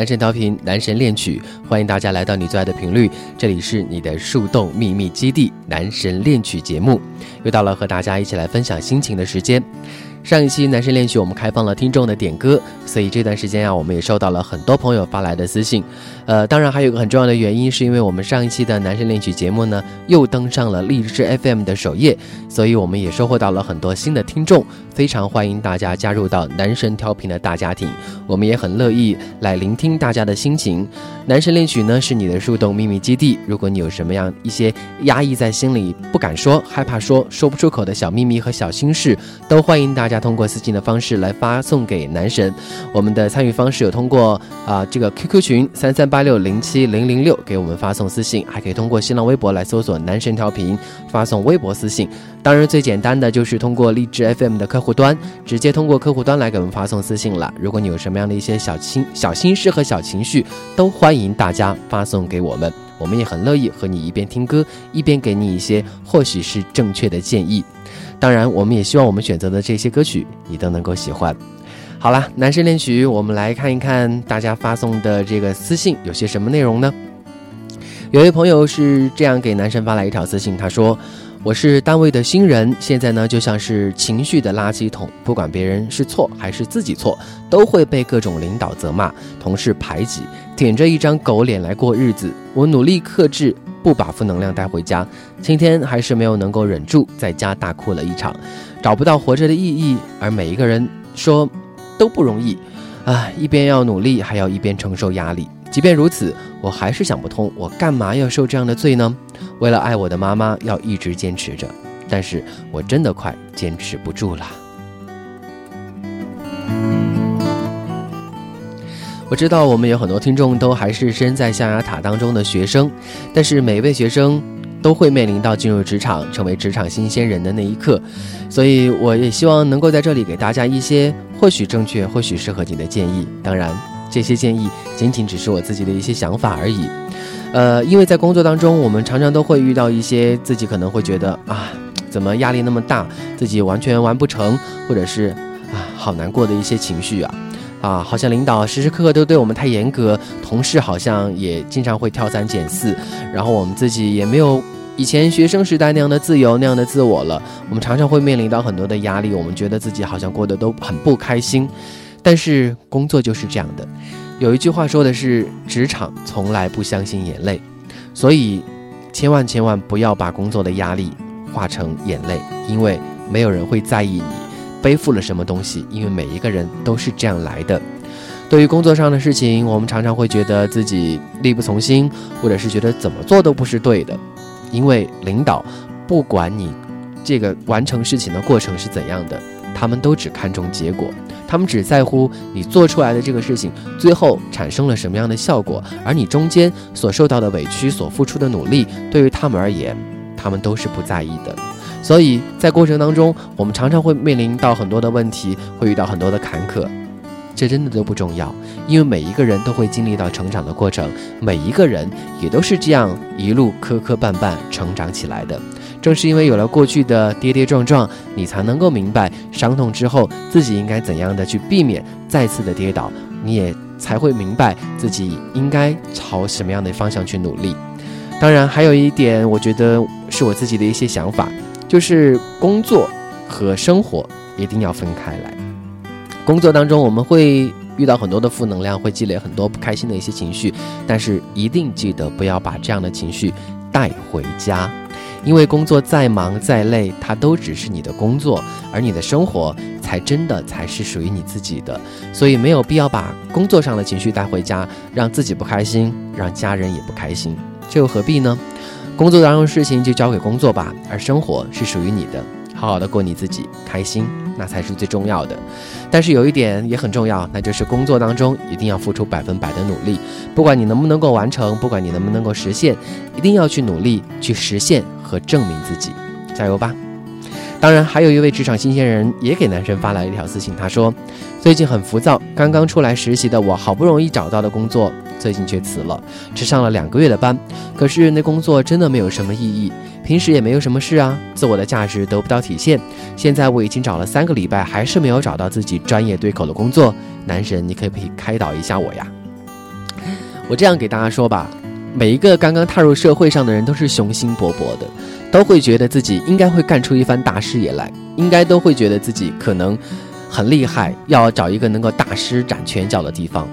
男神调频，男神恋曲，欢迎大家来到你最爱的频率，这里是你的树洞秘密基地——男神恋曲节目，又到了和大家一起来分享心情的时间。上一期男神恋曲，我们开放了听众的点歌，所以这段时间啊，我们也收到了很多朋友发来的私信。呃，当然还有一个很重要的原因，是因为我们上一期的男神恋曲节目呢，又登上了荔枝 FM 的首页，所以我们也收获到了很多新的听众。非常欢迎大家加入到男神调频的大家庭，我们也很乐意来聆听大家的心情。男神恋曲呢，是你的树洞秘密基地。如果你有什么样一些压抑在心里、不敢说、害怕说、说不出口的小秘密和小心事，都欢迎大家通过私信的方式来发送给男神。我们的参与方式有通过啊这个 QQ 群三三八六零七零零六给我们发送私信，还可以通过新浪微博来搜索男神调频发送微博私信。当然，最简单的就是通过荔枝 FM 的客户户端，直接通过客户端来给我们发送私信了。如果你有什么样的一些小心、小心事和小情绪，都欢迎大家发送给我们，我们也很乐意和你一边听歌，一边给你一些或许是正确的建议。当然，我们也希望我们选择的这些歌曲你都能够喜欢。好了，男生恋曲，我们来看一看大家发送的这个私信有些什么内容呢？有位朋友是这样给男生发来一条私信，他说。我是单位的新人，现在呢就像是情绪的垃圾桶，不管别人是错还是自己错，都会被各种领导责骂、同事排挤，舔着一张狗脸来过日子。我努力克制，不把负能量带回家。今天还是没有能够忍住，在家大哭了一场，找不到活着的意义。而每一个人说都不容易，啊，一边要努力，还要一边承受压力。即便如此，我还是想不通，我干嘛要受这样的罪呢？为了爱我的妈妈，要一直坚持着，但是我真的快坚持不住了。我知道我们有很多听众都还是身在象牙塔当中的学生，但是每一位学生都会面临到进入职场、成为职场新鲜人的那一刻，所以我也希望能够在这里给大家一些或许正确、或许适合你的建议。当然，这些建议仅仅只是我自己的一些想法而已。呃，因为在工作当中，我们常常都会遇到一些自己可能会觉得啊，怎么压力那么大，自己完全完不成，或者是啊，好难过的一些情绪啊，啊，好像领导时时刻刻都对我们太严格，同事好像也经常会挑三拣四，然后我们自己也没有以前学生时代那样的自由，那样的自我了。我们常常会面临到很多的压力，我们觉得自己好像过得都很不开心，但是工作就是这样的。有一句话说的是，职场从来不相信眼泪，所以千万千万不要把工作的压力化成眼泪，因为没有人会在意你背负了什么东西，因为每一个人都是这样来的。对于工作上的事情，我们常常会觉得自己力不从心，或者是觉得怎么做都不是对的，因为领导不管你这个完成事情的过程是怎样的，他们都只看重结果。他们只在乎你做出来的这个事情最后产生了什么样的效果，而你中间所受到的委屈、所付出的努力，对于他们而言，他们都是不在意的。所以在过程当中，我们常常会面临到很多的问题，会遇到很多的坎坷，这真的都不重要，因为每一个人都会经历到成长的过程，每一个人也都是这样一路磕磕绊绊成长起来的。正是因为有了过去的跌跌撞撞，你才能够明白伤痛之后自己应该怎样的去避免再次的跌倒，你也才会明白自己应该朝什么样的方向去努力。当然，还有一点，我觉得是我自己的一些想法，就是工作和生活一定要分开来。工作当中我们会遇到很多的负能量，会积累很多不开心的一些情绪，但是一定记得不要把这样的情绪带回家。因为工作再忙再累，它都只是你的工作，而你的生活才真的才是属于你自己的。所以没有必要把工作上的情绪带回家，让自己不开心，让家人也不开心，这又何必呢？工作当中的事情就交给工作吧，而生活是属于你的。好好的过你自己，开心，那才是最重要的。但是有一点也很重要，那就是工作当中一定要付出百分百的努力，不管你能不能够完成，不管你能不能够实现，一定要去努力去实现和证明自己，加油吧！当然，还有一位职场新鲜人也给男生发了一条私信，他说：“最近很浮躁，刚刚出来实习的我，好不容易找到的工作，最近却辞了，只上了两个月的班。可是那工作真的没有什么意义，平时也没有什么事啊，自我的价值得不到体现。现在我已经找了三个礼拜，还是没有找到自己专业对口的工作。男神，你可不可以开导一下我呀？我这样给大家说吧，每一个刚刚踏入社会上的人都是雄心勃勃的。”都会觉得自己应该会干出一番大事业来，应该都会觉得自己可能很厉害，要找一个能够大施展拳脚的地方。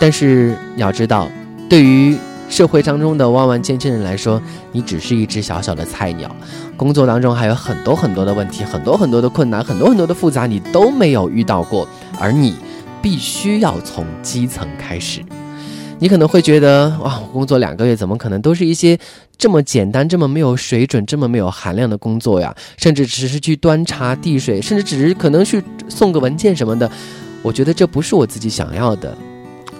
但是你要知道，对于社会当中的万万千千人来说，你只是一只小小的菜鸟。工作当中还有很多很多的问题，很多很多的困难，很多很多的复杂，你都没有遇到过，而你必须要从基层开始。你可能会觉得，哇，我工作两个月，怎么可能都是一些这么简单、这么没有水准、这么没有含量的工作呀？甚至只是去端茶递水，甚至只是可能去送个文件什么的。我觉得这不是我自己想要的。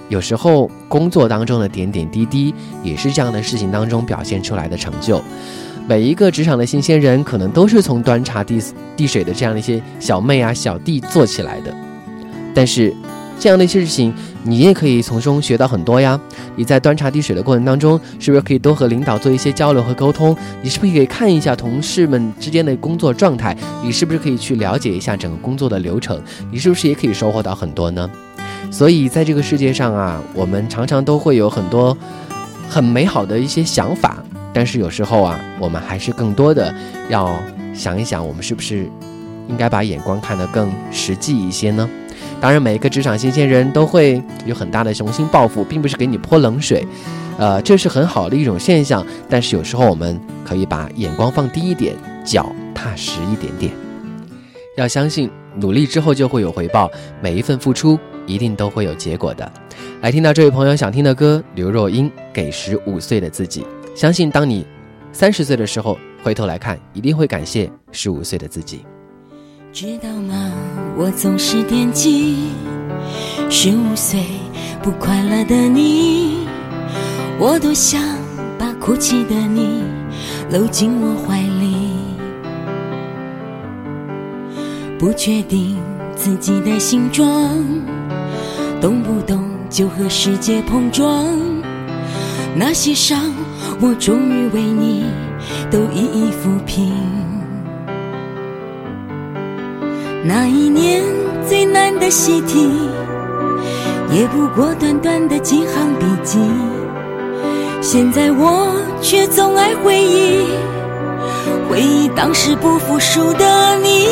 有时候工作当中的点点滴滴，也是这样的事情当中表现出来的成就。每一个职场的新鲜人，可能都是从端茶递递水的这样的一些小妹啊、小弟做起来的。但是。这样的一些事情，你也可以从中学到很多呀。你在端茶递水的过程当中，是不是可以多和领导做一些交流和沟通？你是不是可以看一下同事们之间的工作状态？你是不是可以去了解一下整个工作的流程？你是不是也可以收获到很多呢？所以在这个世界上啊，我们常常都会有很多很美好的一些想法，但是有时候啊，我们还是更多的要想一想，我们是不是应该把眼光看得更实际一些呢？当然，每一个职场新鲜人都会有很大的雄心抱负，并不是给你泼冷水，呃，这是很好的一种现象。但是有时候我们可以把眼光放低一点，脚踏实一点点。要相信，努力之后就会有回报，每一份付出一定都会有结果的。来听到这位朋友想听的歌，刘若英《给十五岁的自己》。相信当你三十岁的时候，回头来看，一定会感谢十五岁的自己。知道吗？我总是惦记十五岁不快乐的你，我多想把哭泣的你搂进我怀里。不确定自己的形状，动不动就和世界碰撞，那些伤我终于为你都一一抚平。那一年最难的习题，也不过短短的几行笔记。现在我却总爱回忆，回忆当时不服输的你。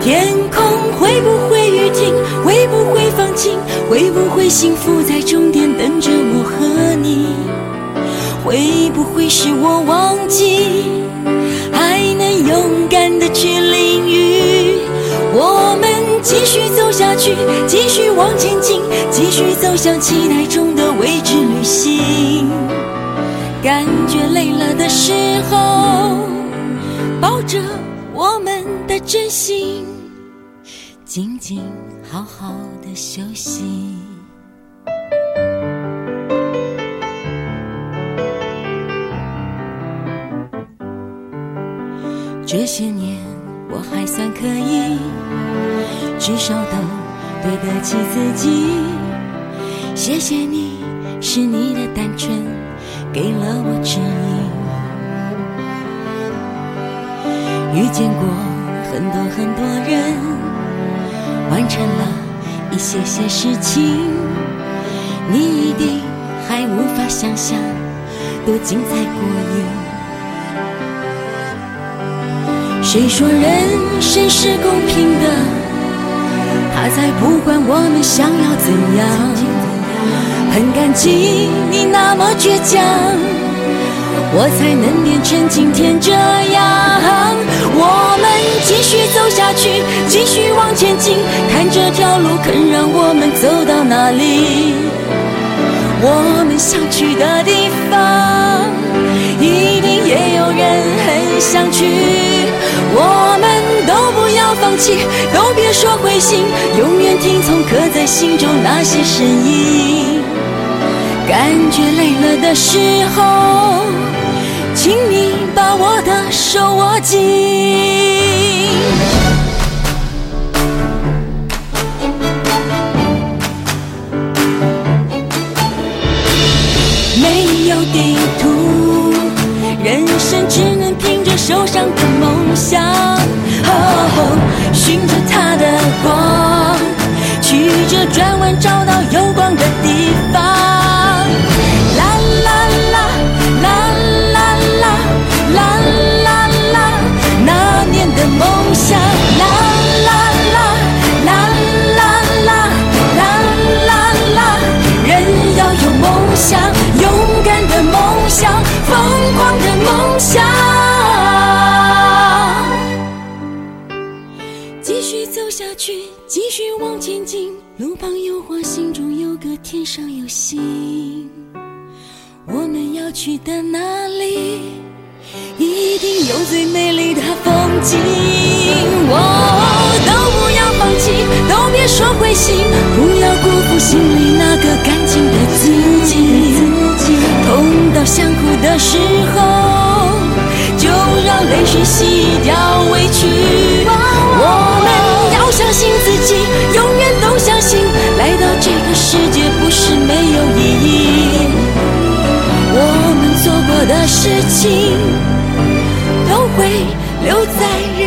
天空会不会雨停？会不会放晴？会不会幸福在终点等着我和你？会不会是我忘记，还能勇敢的去淋雨？我们继续走下去，继续往前进，继续走向期待中的未知旅行。感觉累了的时候，抱着我们的真心，静静好好的休息。这些年。我还算可以，至少都对得起自己。谢谢你，是你的单纯给了我指引。遇见过很多很多人，完成了一些些事情，你一定还无法想象多精彩过瘾。谁说人生是公平的？他才不管我们想要怎样。很感激你那么倔强，我才能变成今天这样。我们继续走下去，继续往前进，看这条路肯让我们走到哪里。我们想去的地方，一定也有人很想去。我们都不要。放弃，都别说灰心，永远听从刻在心中那些声音。感觉累了的时候，请你把我的手握紧。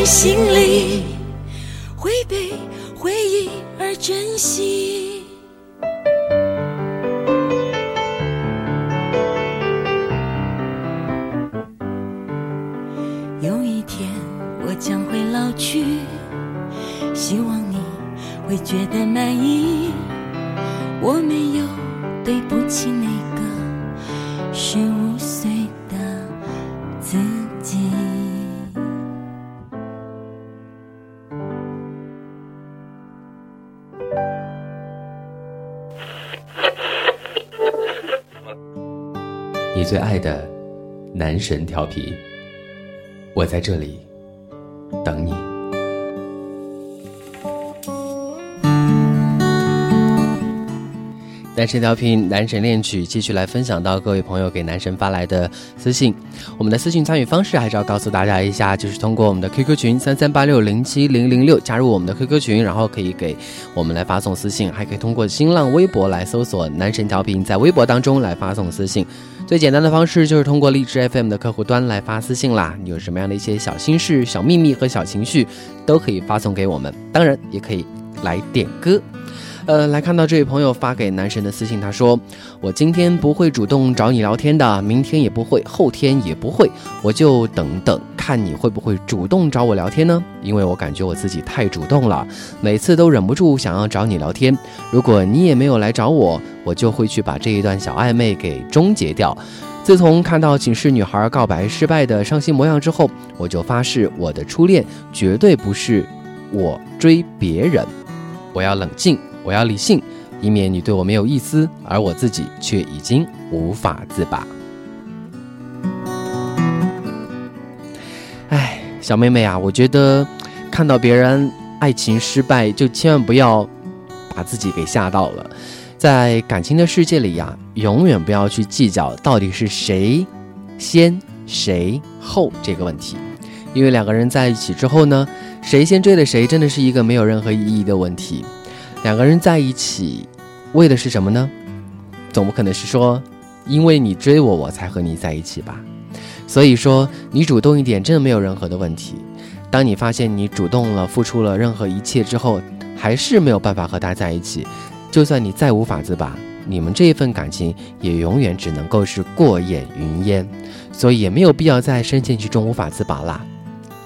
心里，会被回忆而珍惜。神调皮，我在这里等你。男神调频，男神恋曲，继续来分享到各位朋友给男神发来的私信。我们的私信参与方式还是要告诉大家一下，就是通过我们的 QQ 群三三八六零七零零六加入我们的 QQ 群，然后可以给我们来发送私信，还可以通过新浪微博来搜索“男神调频”，在微博当中来发送私信。最简单的方式就是通过荔枝 FM 的客户端来发私信啦。你有什么样的一些小心事、小秘密和小情绪，都可以发送给我们。当然，也可以来点歌。呃，来看到这位朋友发给男神的私信，他说：“我今天不会主动找你聊天的，明天也不会，后天也不会，我就等等看你会不会主动找我聊天呢？因为我感觉我自己太主动了，每次都忍不住想要找你聊天。如果你也没有来找我，我就会去把这一段小暧昧给终结掉。自从看到寝室女孩告白失败的伤心模样之后，我就发誓我的初恋绝对不是我追别人，我要冷静。”我要理性，以免你对我没有意思，而我自己却已经无法自拔。哎，小妹妹啊，我觉得看到别人爱情失败，就千万不要把自己给吓到了。在感情的世界里呀，永远不要去计较到底是谁先谁后这个问题，因为两个人在一起之后呢，谁先追的谁，真的是一个没有任何意义的问题。两个人在一起，为的是什么呢？总不可能是说，因为你追我，我才和你在一起吧。所以说，你主动一点，真的没有任何的问题。当你发现你主动了，付出了任何一切之后，还是没有办法和他在一起，就算你再无法自拔，你们这一份感情也永远只能够是过眼云烟。所以也没有必要在深陷其中无法自拔啦。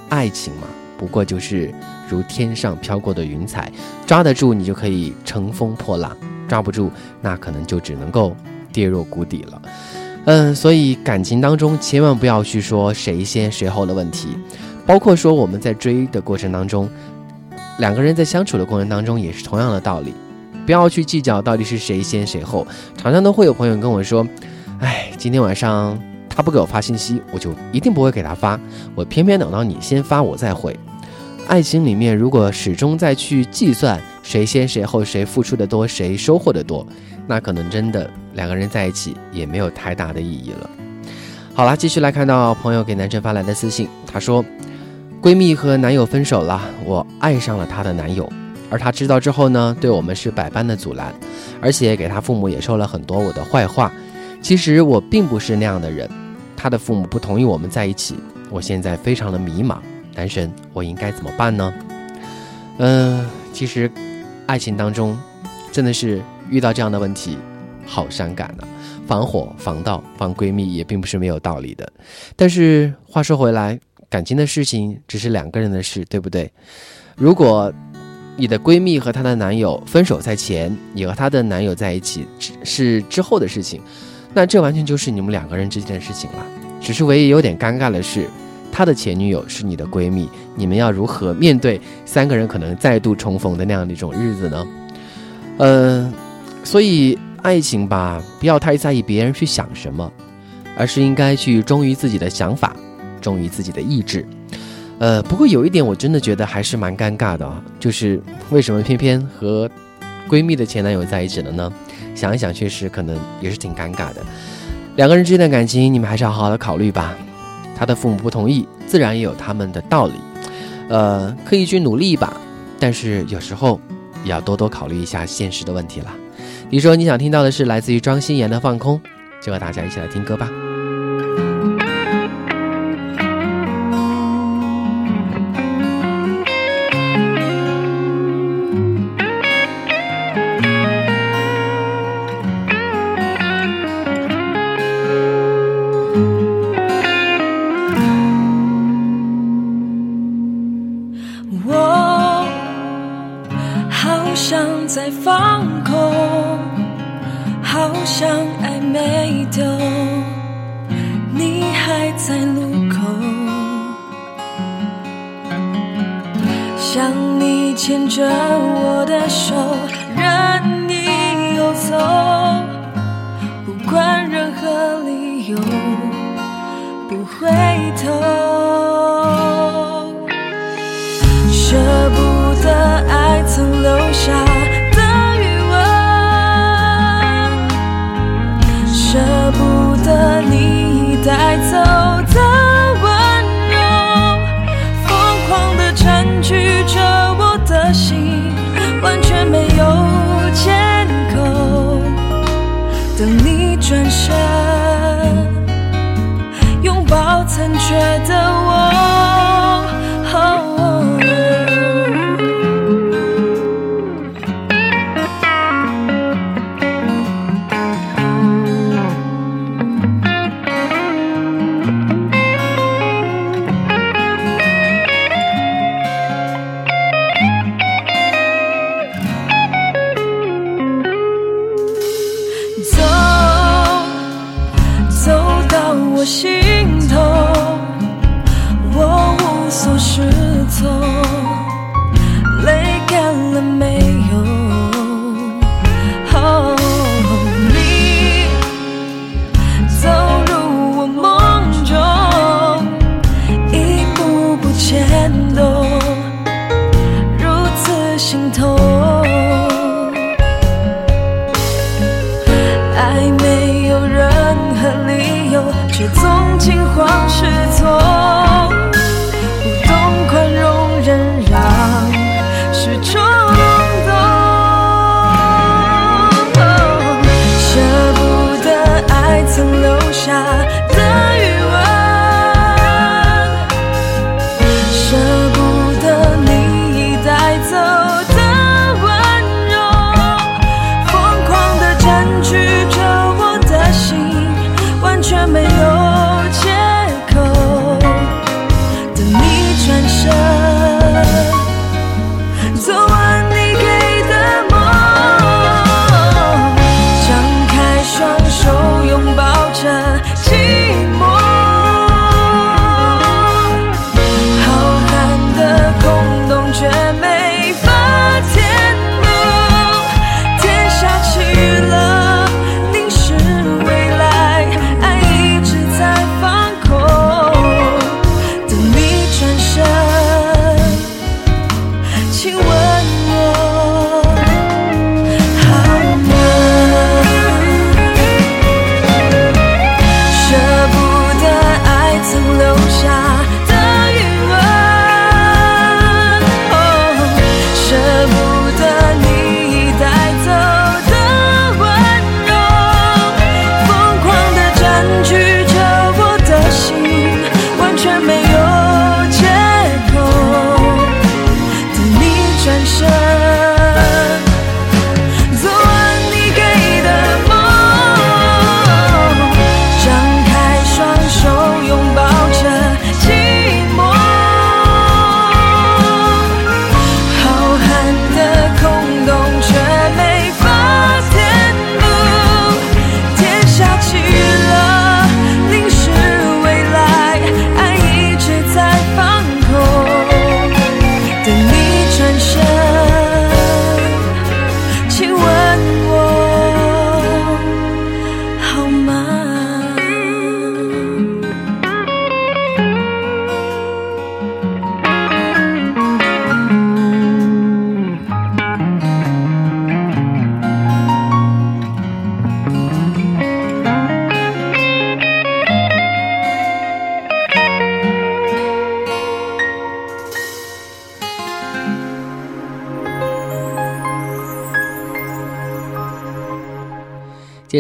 爱情嘛，不过就是如天上飘过的云彩，抓得住你就可以乘风破浪，抓不住那可能就只能够跌入谷底了。嗯，所以感情当中千万不要去说谁先谁后的问题，包括说我们在追的过程当中，两个人在相处的过程当中也是同样的道理，不要去计较到底是谁先谁后。常常都会有朋友跟我说，哎，今天晚上。他不给我发信息，我就一定不会给他发。我偏偏等到你先发，我再回。爱情里面如果始终在去计算谁先谁后，谁付出的多，谁收获的多，那可能真的两个人在一起也没有太大的意义了。好了，继续来看到朋友给南辰发来的私信，他说：“闺蜜和男友分手了，我爱上了她的男友，而她知道之后呢，对我们是百般的阻拦，而且给她父母也说了很多我的坏话。其实我并不是那样的人，她的父母不同意我们在一起，我现在非常的迷茫。”男神，我应该怎么办呢？嗯，其实，爱情当中，真的是遇到这样的问题，好伤感啊！防火、防盗、防闺蜜也并不是没有道理的。但是话说回来，感情的事情只是两个人的事，对不对？如果你的闺蜜和她的男友分手在前，你和她的男友在一起是之后的事情，那这完全就是你们两个人之间的事情了。只是唯一有点尴尬的是。他的前女友是你的闺蜜，你们要如何面对三个人可能再度重逢的那样的一种日子呢？嗯，所以爱情吧，不要太在意别人去想什么，而是应该去忠于自己的想法，忠于自己的意志。呃，不过有一点我真的觉得还是蛮尴尬的啊，就是为什么偏偏和闺蜜的前男友在一起了呢？想一想，确实可能也是挺尴尬的。两个人之间的感情，你们还是要好好的考虑吧。他的父母不同意，自然也有他们的道理，呃，可以去努力一把，但是有时候也要多多考虑一下现实的问题了。你说你想听到的是来自于庄心妍的《放空》，就和大家一起来听歌吧。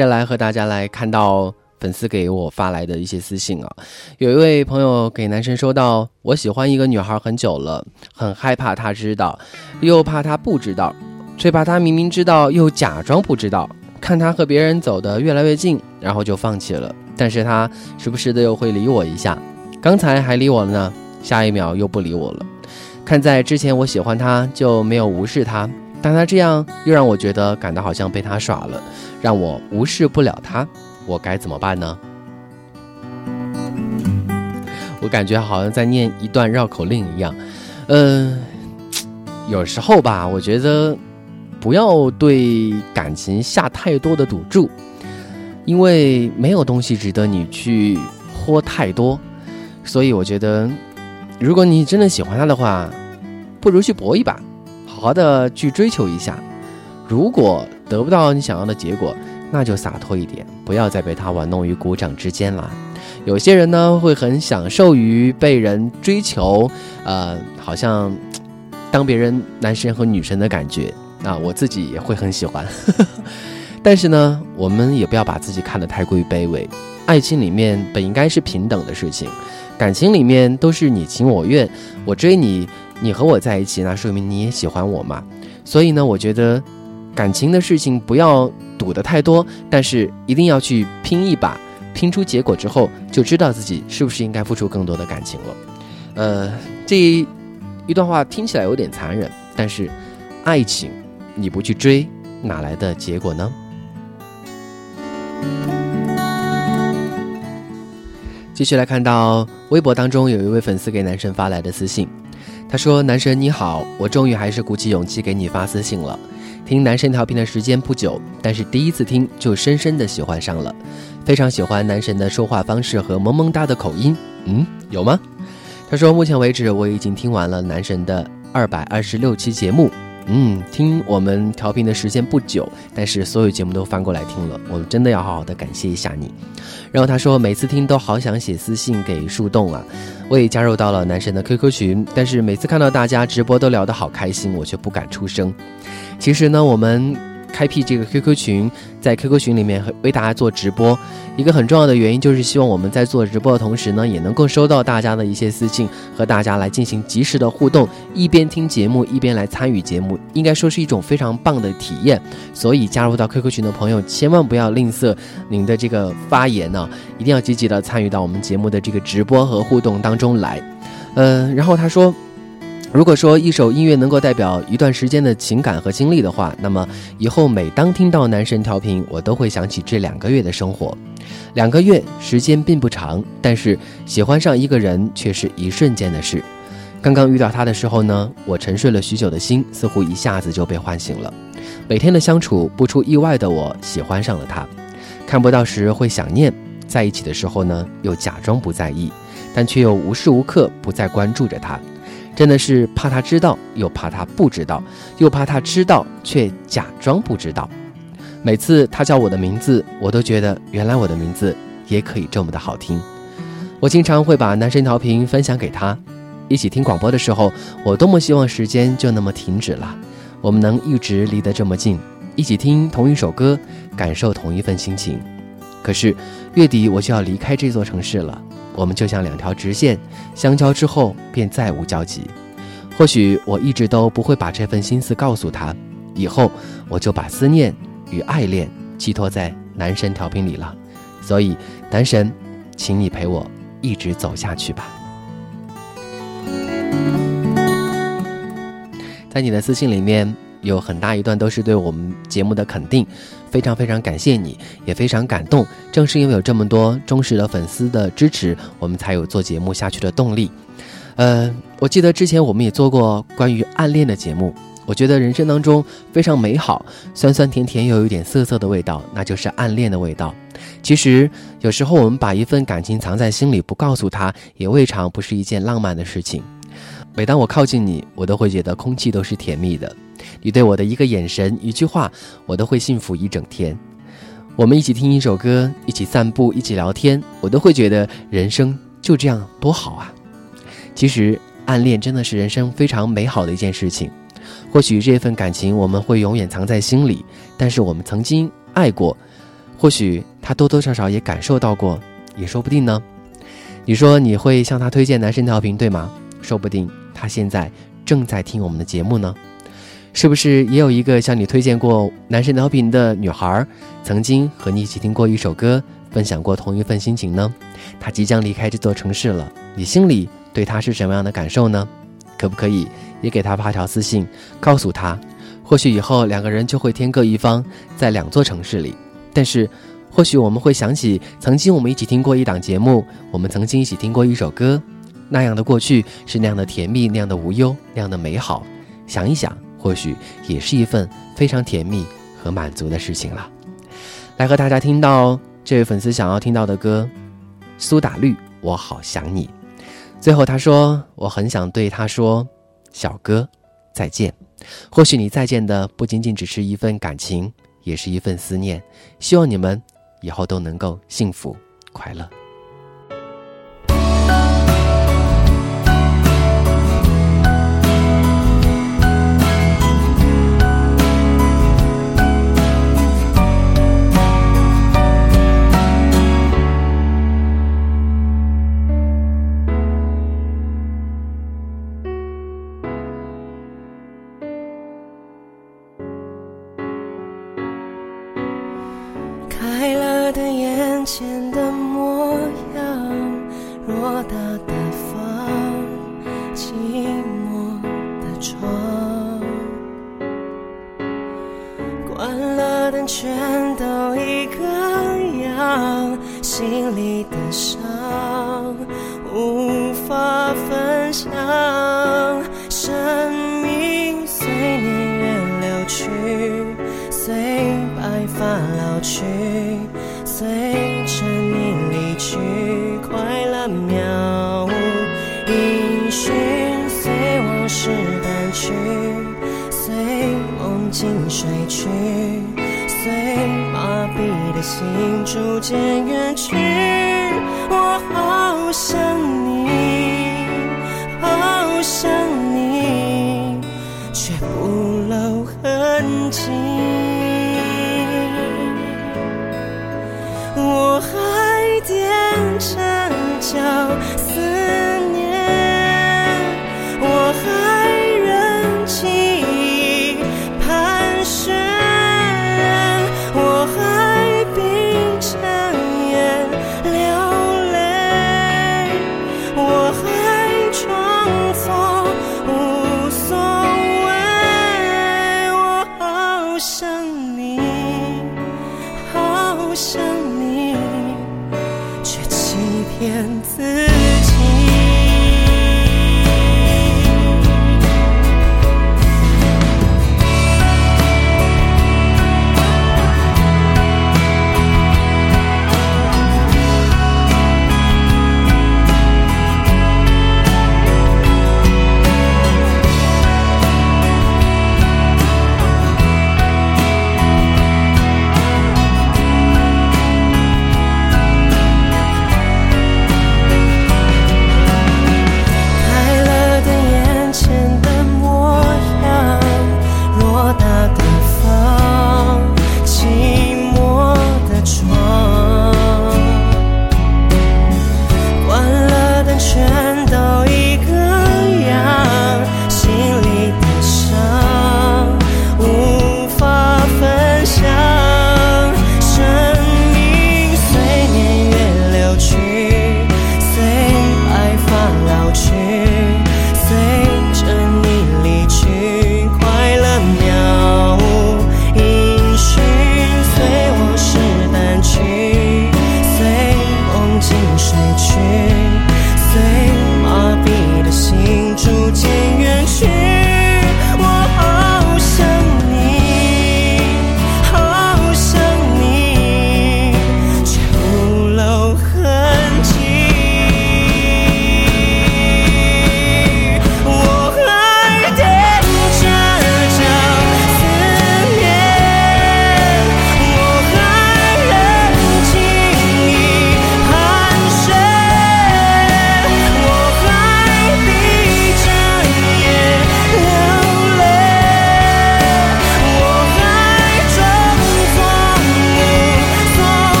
接着来和大家来看到粉丝给我发来的一些私信啊，有一位朋友给男生说到：“我喜欢一个女孩很久了，很害怕她知道，又怕她不知道，最怕她明明知道又假装不知道。看她和别人走得越来越近，然后就放弃了。但是她时不时的又会理我一下，刚才还理我了呢，下一秒又不理我了。看在之前我喜欢她就没有无视她。”但他这样又让我觉得感到好像被他耍了，让我无视不了他，我该怎么办呢？我感觉好像在念一段绕口令一样。嗯，有时候吧，我觉得不要对感情下太多的赌注，因为没有东西值得你去豁太多。所以我觉得，如果你真的喜欢他的话，不如去搏一把。好好的去追求一下，如果得不到你想要的结果，那就洒脱一点，不要再被他玩弄于股掌之间了。有些人呢会很享受于被人追求，呃，好像当别人男神和女神的感觉。啊我自己也会很喜欢，但是呢，我们也不要把自己看得太过于卑微。爱情里面本应该是平等的事情，感情里面都是你情我愿，我追你。你和我在一起，那说明你也喜欢我嘛。所以呢，我觉得感情的事情不要赌的太多，但是一定要去拼一把，拼出结果之后，就知道自己是不是应该付出更多的感情了。呃，这一段话听起来有点残忍，但是爱情你不去追，哪来的结果呢？继续来看到微博当中有一位粉丝给男生发来的私信。他说：“男神你好，我终于还是鼓起勇气给你发私信了。听男神调频的时间不久，但是第一次听就深深的喜欢上了，非常喜欢男神的说话方式和萌萌哒的口音。嗯，有吗？”他说：“目前为止我已经听完了男神的二百二十六期节目。”嗯，听我们调频的时间不久，但是所有节目都翻过来听了，我们真的要好好的感谢一下你。然后他说，每次听都好想写私信给树洞啊，我也加入到了男神的 QQ 群，但是每次看到大家直播都聊得好开心，我却不敢出声。其实呢，我们。开辟这个 QQ 群，在 QQ 群里面为大家做直播，一个很重要的原因就是希望我们在做直播的同时呢，也能够收到大家的一些私信，和大家来进行及时的互动，一边听节目一边来参与节目，应该说是一种非常棒的体验。所以加入到 QQ 群的朋友，千万不要吝啬您的这个发言呢，一定要积极的参与到我们节目的这个直播和互动当中来。嗯，然后他说。如果说一首音乐能够代表一段时间的情感和经历的话，那么以后每当听到男神调频，我都会想起这两个月的生活。两个月时间并不长，但是喜欢上一个人却是一瞬间的事。刚刚遇到他的时候呢，我沉睡了许久的心似乎一下子就被唤醒了。每天的相处，不出意外的我喜欢上了他。看不到时会想念，在一起的时候呢，又假装不在意，但却又无时无刻不在关注着他。真的是怕他知道，又怕他不知道，又怕他知道却假装不知道。每次他叫我的名字，我都觉得原来我的名字也可以这么的好听。我经常会把男神调频分享给他，一起听广播的时候，我多么希望时间就那么停止了，我们能一直离得这么近，一起听同一首歌，感受同一份心情。可是月底我就要离开这座城市了，我们就像两条直线相交之后便再无交集。或许我一直都不会把这份心思告诉他，以后我就把思念与爱恋寄托在男神调频里了。所以，男神，请你陪我一直走下去吧。在你的私信里面有很大一段都是对我们节目的肯定。非常非常感谢你，也非常感动。正是因为有这么多忠实的粉丝的支持，我们才有做节目下去的动力。呃，我记得之前我们也做过关于暗恋的节目。我觉得人生当中非常美好，酸酸甜甜又有一点涩涩的味道，那就是暗恋的味道。其实有时候我们把一份感情藏在心里不告诉他，也未尝不是一件浪漫的事情。每当我靠近你，我都会觉得空气都是甜蜜的。你对我的一个眼神、一句话，我都会幸福一整天。我们一起听一首歌，一起散步，一起聊天，我都会觉得人生就这样多好啊！其实暗恋真的是人生非常美好的一件事情。或许这份感情我们会永远藏在心里，但是我们曾经爱过，或许他多多少少也感受到过，也说不定呢。你说你会向他推荐男神调频，对吗？说不定他现在正在听我们的节目呢。是不是也有一个向你推荐过男神调频的女孩，曾经和你一起听过一首歌，分享过同一份心情呢？她即将离开这座城市了，你心里对她是什么样的感受呢？可不可以也给她发条私信，告诉她，或许以后两个人就会天各一方，在两座城市里。但是，或许我们会想起曾经我们一起听过一档节目，我们曾经一起听过一首歌，那样的过去是那样的甜蜜，那样的无忧，那样的美好。想一想。或许也是一份非常甜蜜和满足的事情了。来和大家听到这位粉丝想要听到的歌，《苏打绿》，我好想你。最后他说：“我很想对他说，小哥，再见。或许你再见的不仅仅只是一份感情，也是一份思念。希望你们以后都能够幸福快乐。”关了灯全都一个样心里的伤无法分享生命随年月流去随白发老去随心逐渐远去想你，却欺骗自己。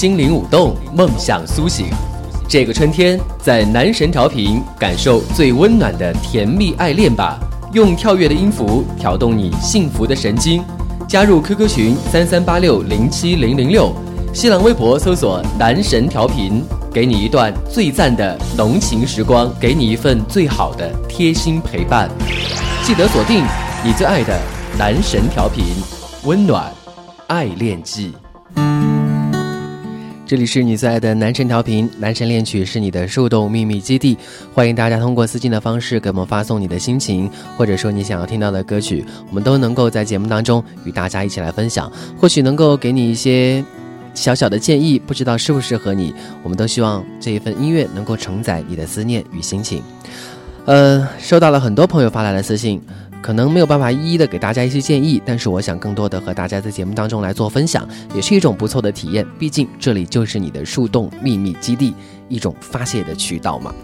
心灵舞动，梦想苏醒。这个春天，在男神调频感受最温暖的甜蜜爱恋吧！用跳跃的音符挑动你幸福的神经。加入 QQ 群三三八六零七零零六，新浪微博搜索“男神调频”，给你一段最赞的浓情时光，给你一份最好的贴心陪伴。记得锁定你最爱的男神调频，温暖爱恋记。这里是你最爱的男神调频，男神恋曲是你的树洞秘密基地。欢迎大家通过私信的方式给我们发送你的心情，或者说你想要听到的歌曲，我们都能够在节目当中与大家一起来分享，或许能够给你一些小小的建议，不知道适不适合你。我们都希望这一份音乐能够承载你的思念与心情。呃，收到了很多朋友发来的私信。可能没有办法一一的给大家一些建议，但是我想更多的和大家在节目当中来做分享，也是一种不错的体验。毕竟这里就是你的树洞秘密基地，一种发泄的渠道嘛。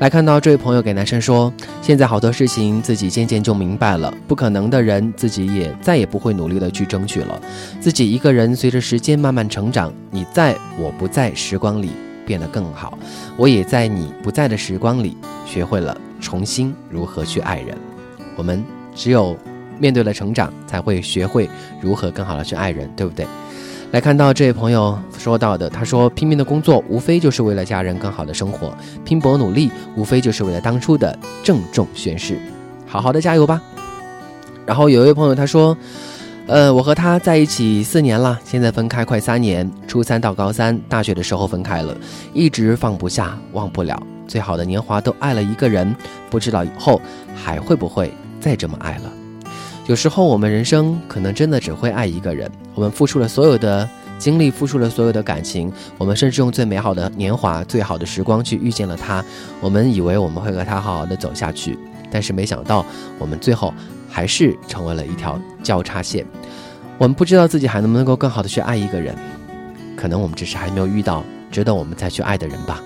来看到这位朋友给男生说，现在好多事情自己渐渐就明白了，不可能的人自己也再也不会努力的去争取了。自己一个人随着时间慢慢成长，你在我不在时光里变得更好，我也在你不在的时光里学会了重新如何去爱人。我们。只有面对了成长，才会学会如何更好的去爱人，对不对？来看到这位朋友说到的，他说拼命的工作，无非就是为了家人更好的生活；拼搏努力，无非就是为了当初的郑重宣誓。好好的加油吧。然后有一位朋友他说，呃，我和他在一起四年了，现在分开快三年，初三到高三，大学的时候分开了，一直放不下，忘不了。最好的年华都爱了一个人，不知道以后还会不会。再这么爱了，有时候我们人生可能真的只会爱一个人。我们付出了所有的精力，付出了所有的感情，我们甚至用最美好的年华、最好的时光去遇见了他。我们以为我们会和他好好的走下去，但是没想到，我们最后还是成为了一条交叉线。我们不知道自己还能不能够更好的去爱一个人，可能我们只是还没有遇到值得我们再去爱的人吧。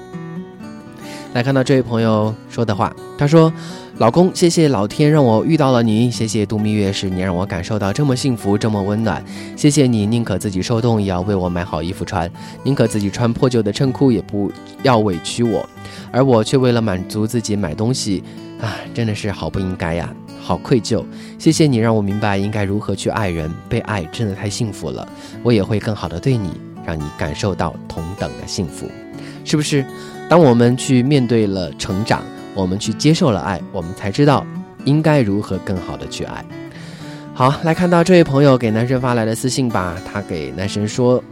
来看到这位朋友说的话，他说。老公，谢谢老天让我遇到了你，谢谢度蜜月时你让我感受到这么幸福，这么温暖。谢谢你宁可自己受冻也要为我买好衣服穿，宁可自己穿破旧的衬裤也不要委屈我，而我却为了满足自己买东西，啊，真的是好不应该呀，好愧疚。谢谢你让我明白应该如何去爱人，被爱真的太幸福了，我也会更好的对你，让你感受到同等的幸福，是不是？当我们去面对了成长。我们去接受了爱，我们才知道应该如何更好的去爱。好，来看到这位朋友给男生发来的私信吧。他给男生说：“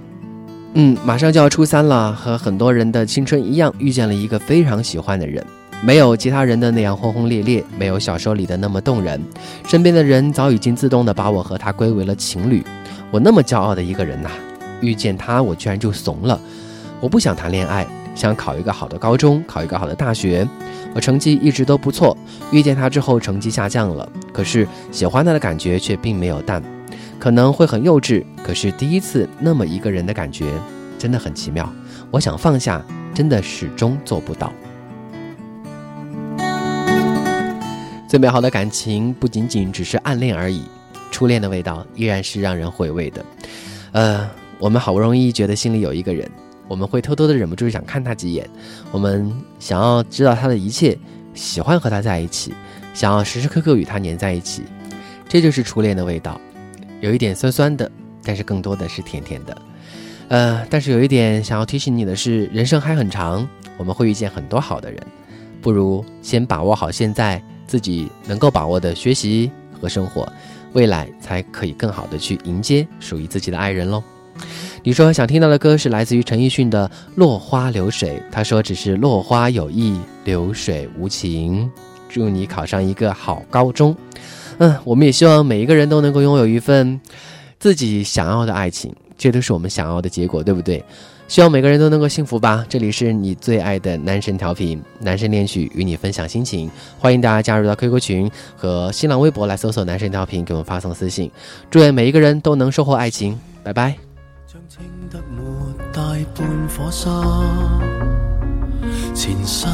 嗯，马上就要初三了，和很多人的青春一样，遇见了一个非常喜欢的人，没有其他人的那样轰轰烈烈，没有小说里的那么动人。身边的人早已经自动的把我和他归为了情侣。我那么骄傲的一个人呐，遇见他我居然就怂了。我不想谈恋爱，想考一个好的高中，考一个好的大学。”我成绩一直都不错，遇见他之后成绩下降了，可是喜欢他的感觉却并没有淡，可能会很幼稚，可是第一次那么一个人的感觉真的很奇妙。我想放下，真的始终做不到。最美好的感情不仅仅只是暗恋而已，初恋的味道依然是让人回味的。呃，我们好不容易觉得心里有一个人。我们会偷偷的忍不住想看他几眼，我们想要知道他的一切，喜欢和他在一起，想要时时刻刻与他黏在一起。这就是初恋的味道，有一点酸酸的，但是更多的是甜甜的。呃，但是有一点想要提醒你的是，人生还很长，我们会遇见很多好的人，不如先把握好现在自己能够把握的学习和生活，未来才可以更好的去迎接属于自己的爱人喽。你说想听到的歌是来自于陈奕迅的《落花流水》，他说只是落花有意，流水无情。祝你考上一个好高中。嗯，我们也希望每一个人都能够拥有一份自己想要的爱情。这都是我们想要的结果，对不对？希望每个人都能够幸福吧。这里是你最爱的男神调频，男神恋曲与你分享心情。欢迎大家加入到 QQ 群和新浪微博来搜索“男神调频”，给我们发送私信。祝愿每一个人都能收获爱情，拜拜。半火沙前身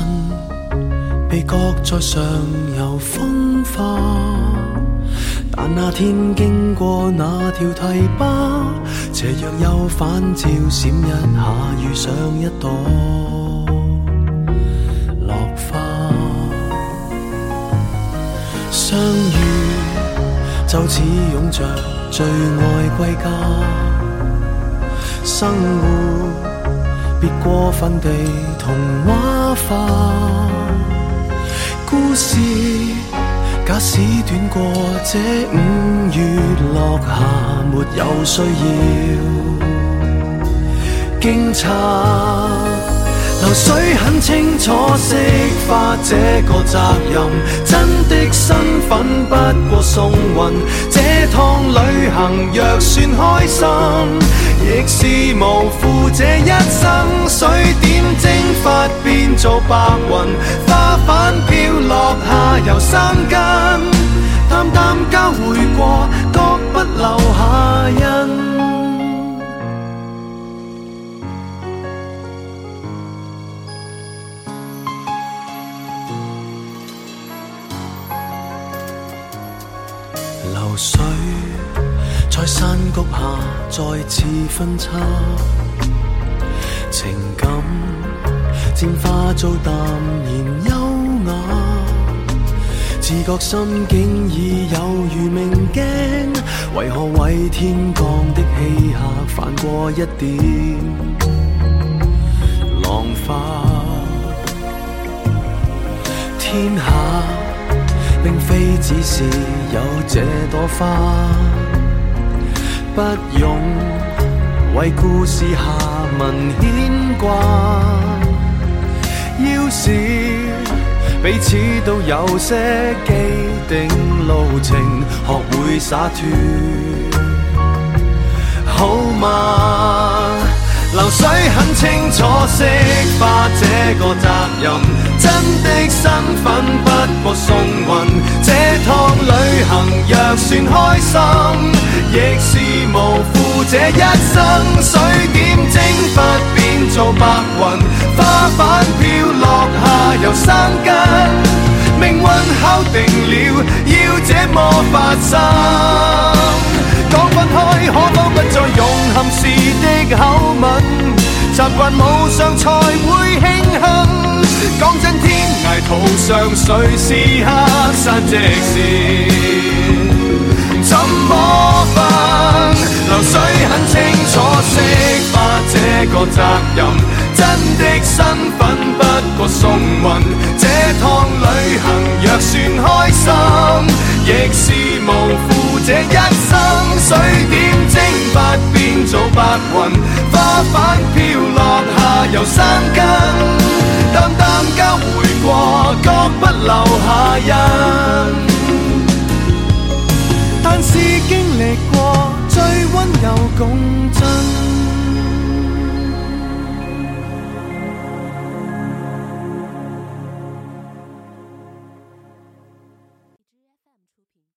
被搁在上游风化。但那天经过那条堤坝，斜阳又反照闪一下，遇上一朵落花。相遇就似拥着最爱归家，生活别过分地童话化，故事。假使短过这五月落霞，没有需要惊诧。流水很清楚释化这个责任，真的身份不过送运。这趟旅行若算开心。亦是无负这一生，水点蒸发变做白云，花瓣飘落下又生根，淡淡交会过，各不留下印。在山谷下再次分叉，情感渐化做淡然优雅，自觉心境已有如明镜，为何为天降的气客泛过一点浪花？天下并非只是有这朵花。不用为故事下文牵挂，要是彼此都有些既定路程，学会洒脱，好吗？流水很清楚，释化这个责任，真的身份不过送运。这趟旅行若算开心，生根。命运敲定了，要这么发生。讲分开，可否不再用含时的口吻？习惯无常才会庆幸。讲真，天涯途上谁是黑山直线？怎么分？流水很清楚，释化这个责任，真的身份。不送运。这趟旅行若算开心，亦是无负这一生。水点蒸发变做白云，花瓣飘落下又生根。淡淡交回过，各不留下印。但是经历过最温柔共振。